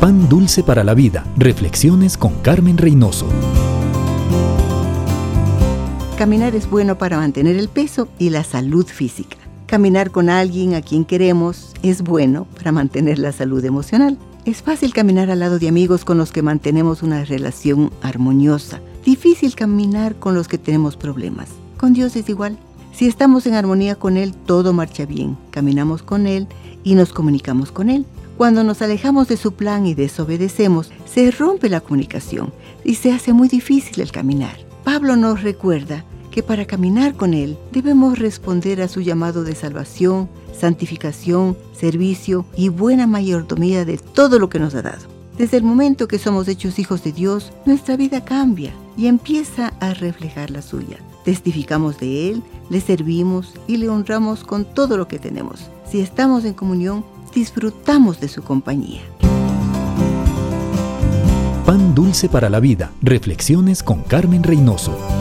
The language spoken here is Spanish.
Pan Dulce para la Vida. Reflexiones con Carmen Reynoso. Caminar es bueno para mantener el peso y la salud física. Caminar con alguien a quien queremos es bueno para mantener la salud emocional. Es fácil caminar al lado de amigos con los que mantenemos una relación armoniosa. Difícil caminar con los que tenemos problemas. Con Dios es igual. Si estamos en armonía con Él, todo marcha bien. Caminamos con Él y nos comunicamos con Él. Cuando nos alejamos de su plan y desobedecemos, se rompe la comunicación y se hace muy difícil el caminar. Pablo nos recuerda que para caminar con Él debemos responder a su llamado de salvación, santificación, servicio y buena mayordomía de todo lo que nos ha dado. Desde el momento que somos hechos hijos de Dios, nuestra vida cambia y empieza a reflejar la suya. Testificamos de Él, le servimos y le honramos con todo lo que tenemos. Si estamos en comunión, disfrutamos de su compañía. Pan dulce para la vida. Reflexiones con Carmen Reynoso.